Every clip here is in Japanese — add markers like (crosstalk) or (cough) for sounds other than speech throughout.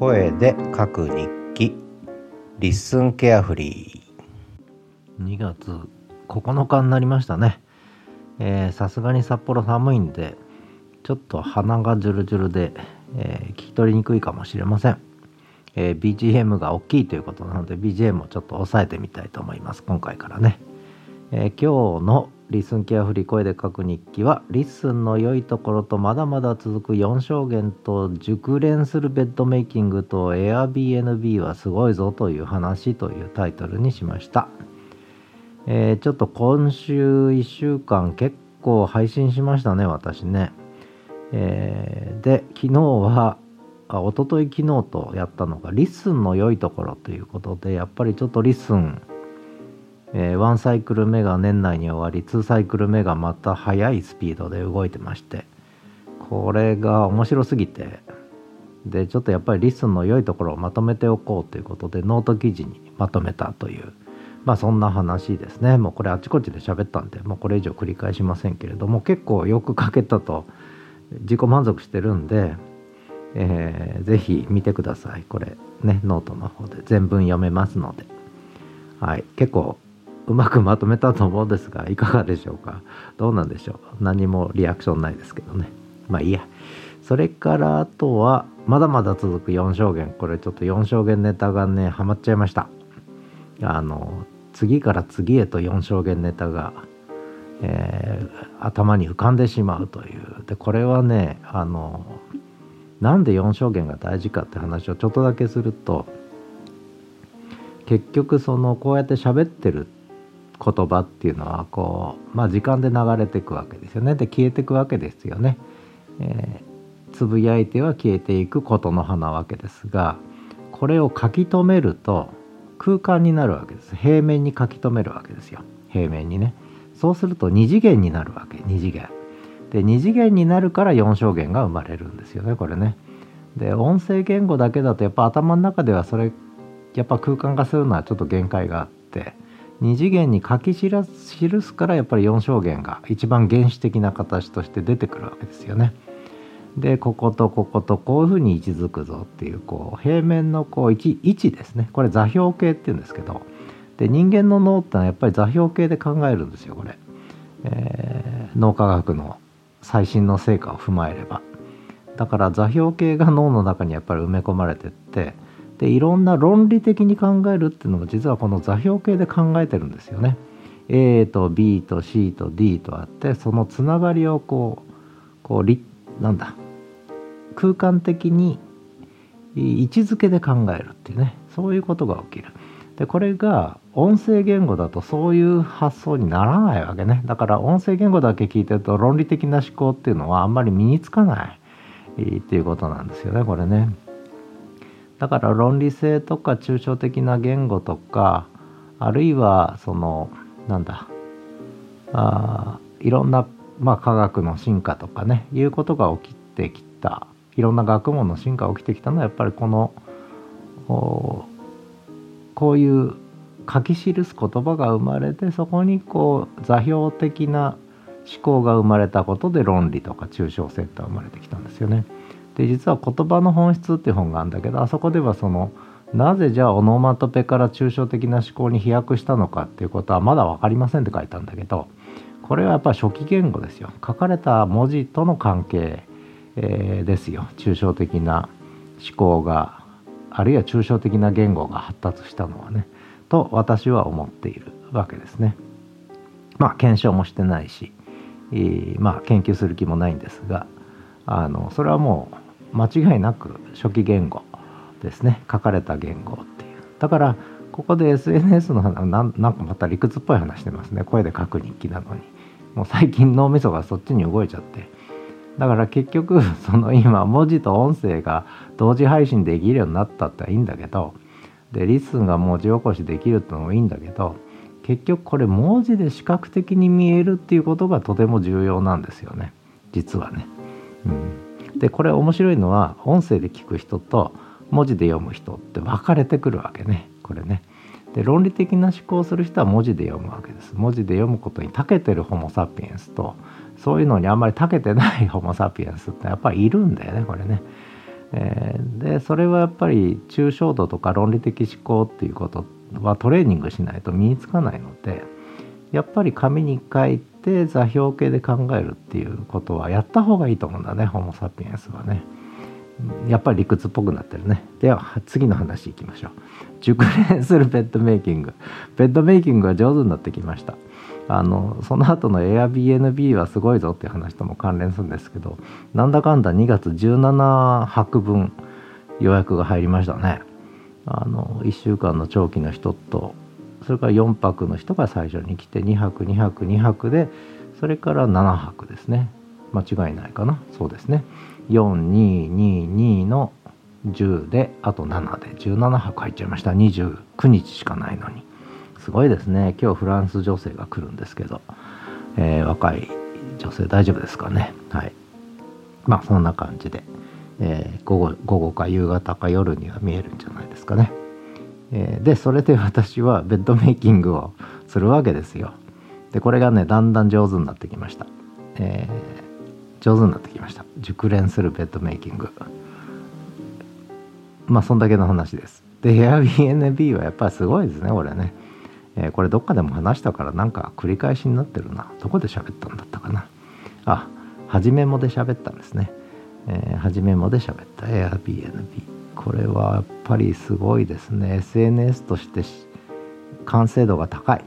声で書く日記。 LISTEN carefree。2月9日になりましたね。さすがに札幌寒いんでちょっと鼻がジュルジュルで、えー、聞き取りにくいかもしれません、えー、BGM が大きいということなので BGM をちょっと抑えてみたいと思います。今回からね、えー、今日の LISTEN carefree 声で書く日記は LISTEN の良いところとまだまだ続く4象限と熟練するベッドメイキングと Airbnb はすごいぞという話というタイトルにしました、えー、ちょっと今週1週間結構配信しましたね私ね、えー、で昨日はあ一昨日昨日とやったのが LISTEN の良いところということでやっぱりちょっと LISTEN えー、1サイクル目が年内に終わり2サイクル目がまた速いスピードで動いてましてこれが面白すぎてでちょっとやっぱり LISTEN の良いところをまとめておこうということでノート記事にまとめたというまあそんな話ですね。もうこれあちこちで喋ったんでもうこれ以上繰り返しませんけれども結構よく書けたと自己満足してるんで、えー、ぜひ見てください。これねノートの方で全文読めますので。はい結構うまくまとめたと思うんですがいかがでしょうか？どうなんでしょう？何もリアクションないですけどね。まあいいや。それからあとはまだまだ続く4象限。これちょっと4象限ネタがねハマっちゃいました。あの次から次へと4証言ネタが、えー、頭に浮かんでしまうという。でこれはねあのなんで4証言が大事かって話をちょっとだけすると結局そのこうやって喋ってる言葉っていうのはこう、まあ、時間で流れていくわけですよね。で消えていくわけですよね。えー、つぶやいては消えていくことの葉なわけですがこれを書き留めると空間になるわけです。平面に書き留めるわけですよ。平面にね。そうすると2次元になるわけ。2次元。で2次元になるから4証言が生まれるんですよねこれね。で音声言語だけだとやっぱ頭の中ではそれやっぱ空間化するのはちょっと限界があって2次元に書き記すからやっぱり4象限が一番原始的な形として出てくるわけですよね。でこことこことこういうふうに位置づくぞっていうこう平面のこう位置位置ですね。これ座標系っていうんですけど。で人間の脳ってのはやっぱり座標系で考えるんですよこれ、えー、脳科学の最新の成果を踏まえれば。だから座標系が脳の中にやっぱり埋め込まれてってでいろんな論理的に考えるっていうのも実はこの座標系で考えてるんですよね。A と B と C と D とあってそのつながりをこうこうなんだ空間的に位置づけで考えるっていうねそういうことが起きる。でこれが音声言語だとそういう発想にならないわけねだから音声言語だけ聞いてると論理的な思考っていうのはあんまり身につかないっていうことなんですよねこれね。だから論理性とか抽象的な言語とかあるいはそのなんだあいろんな、まあ、科学の進化とかねいうことが起きてきたいろんな学問の進化が起きてきたのはやっぱりこのこういう書き記す言葉が生まれてそこにこう座標的な思考が生まれたことで論理とか抽象性って生まれてきたんですよね。で実は「言葉の本質」っていう本があるんだけどあそこではそのなぜじゃあオノマトペから抽象的な思考に飛躍したのかっていうことはまだ分かりませんって書いたんだけどこれはやっぱ初期言語ですよ。書かれた文字との関係、えー、ですよ。抽象的な思考があるいは抽象的な言語が発達したのはね。と私は思っているわけですね。まあ検証もしてないし、えー、まあ研究する気もないんですがあのそれはもう間違いなく初期言語ですね。書かれた言語っていう。だからここで SNS の話なんなんかまた理屈っぽい話してますね。声で書く日記なのに。もう最近脳みそがそっちに動いちゃって。だから結局 (laughs) その今文字と音声が同時配信できるようになったっていいんだけどでリスンが文字起こしできるってのもいいんだけど結局これ文字で視覚的に見えるっていうことがとても重要なんですよね。実はね。うん。でこれ面白いのは音声で聞く人と文字で読む人って分かれてくるわけねこれね。で論理的な思考をする人は文字で読むわけです。文字で読むことに長けてるホモ・サピエンスとそういうのにあんまり長けてない (laughs) ホモ・サピエンスってやっぱりいるんだよねこれね。えー、でそれはやっぱり抽象度とか論理的思考っていうことはトレーニングしないと身につかないのでやっぱり紙に書いて座標系で考えるっていうことはやった方がいいと思うんだねホモ・サピエンスはね。やっぱり理屈っぽくなってるね。では次の話いきましょう。熟練するベッドメイキング。ベッドメイキングが上手になってきました。あのその後の Airbnb はすごいぞっていう話とも関連するんですけどなんだかんだ2月17泊分予約が入りましたね。あの1週間の長期の人とそれから4泊の人が最初に来て2泊2泊2泊でそれから7泊ですね。間違いないかな。そうですね。4222の10であと7で。17泊入っちゃいました。29日しかないのに。すごいですね。今日フランス女性が来るんですけど、えー、若い女性大丈夫ですかね。はい。まあそんな感じで、えー、午後午後か夕方か夜には見えるんじゃないですかね、え、でそれで私はベッドメイキングをするわけですよ。でこれがねだんだん上手になってきました、えー、上手になってきました。熟練するベッドメイキング。まあそんだけの話です。で Airbnb はやっぱりすごいですねこれね。えー、これどっかでも話したからなんか繰り返しになってるな。どこで喋ったんだったかな。あはじめもで喋ったんですね、えー、めもで喋った Airbnb これはやっぱりすごいですね。SNS として完成度が高い。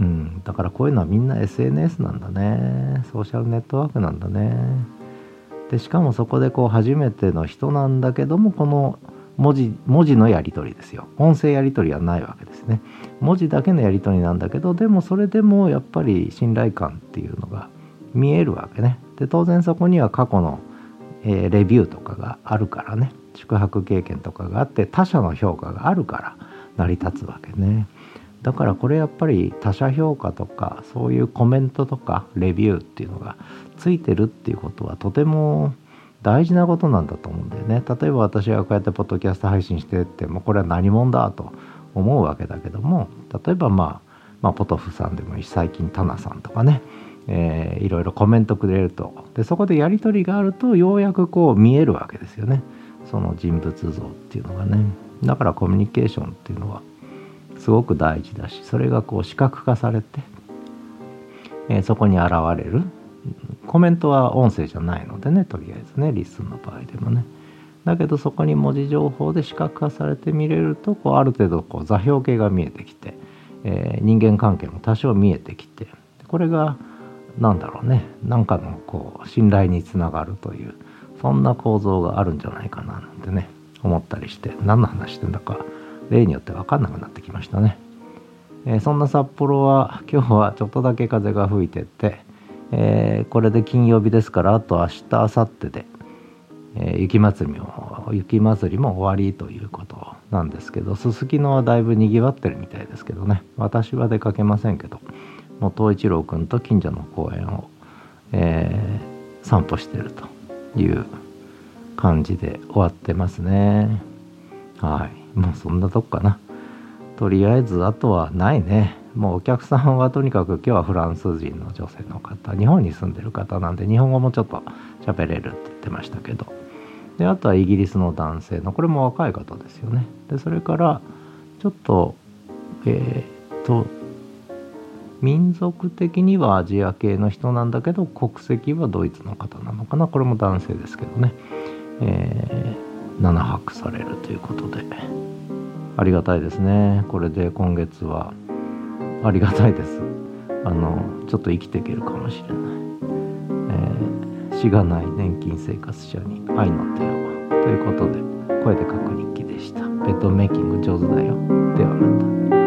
うん、だからこういうのはみんな SNS なんだね。ソーシャルネットワークなんだね。でしかもそこでこう初めての人なんだけどもこの文字文字のやり取りですよ。音声やり取りはないわけですね。文字だけのやり取りなんだけどでもそれでもやっぱり信頼感っていうのが見えるわけね。で当然そこには過去の、えー、レビューとかがあるからね。宿泊経験とかがあって他者の評価があるから成り立つわけね。だからこれやっぱり他者評価とかそういうコメントとかレビューっていうのがついてるっていうことはとても大事なことなんだと思うんだよね。例えば私がこうやってポッドキャスト配信してってもこれは何者だと思うわけだけども例えばまあ、まあ、ポトフさんでもいいし最近タナさんとかね、えー、いろいろコメントくれると。でそこでやり取りがあるとようやくこう見えるわけですよね。その人物像っていうのがね。だからコミュニケーションっていうのはすごく大事だしそれがこう視覚化されて、えー、そこに現れる。コメントは音声じゃないのでねとりあえずねリスンの場合でもね。だけどそこに文字情報で視覚化されて見れるとこうある程度こう座標系が見えてきて、えー、人間関係も多少見えてきてこれが何だろうね何かのこう信頼につながるというそんな構造があるんじゃないかななんてね思ったりして何の話してんだか例によって分かんなくなってきましたね、えー、そんな札幌は今日はちょっとだけ風が吹いててえー、これで金曜日ですからあと明日明後日で、えー、雪祭りも雪祭りも終わりということなんですけどすすきのはだいぶにぎわってるみたいですけどね。私は出かけませんけどもう東一郎君と近所の公園を、え、散歩してると。いう感じで終わってますね。はい。もうそんなとこかな。とりあえずあとはないね。もうお客さんはとにかく今日はフランス人の女性の方日本に住んでる方なんで日本語もちょっと喋れるって言ってましたけど。であとはイギリスの男性のこれも若い方ですよね。でそれからちょっとえー、っと民族的にはアジア系の人なんだけど国籍はドイツの方なのかな。これも男性ですけどね、えー、7泊されるということで。ありがたいですね。これで今月はありがたいです。あのちょっと生きていけるかもしれない、えー、死がない年金生活者に愛の手をということで声で書く日記でした。ベッドメイキング上手だよ。ではまた。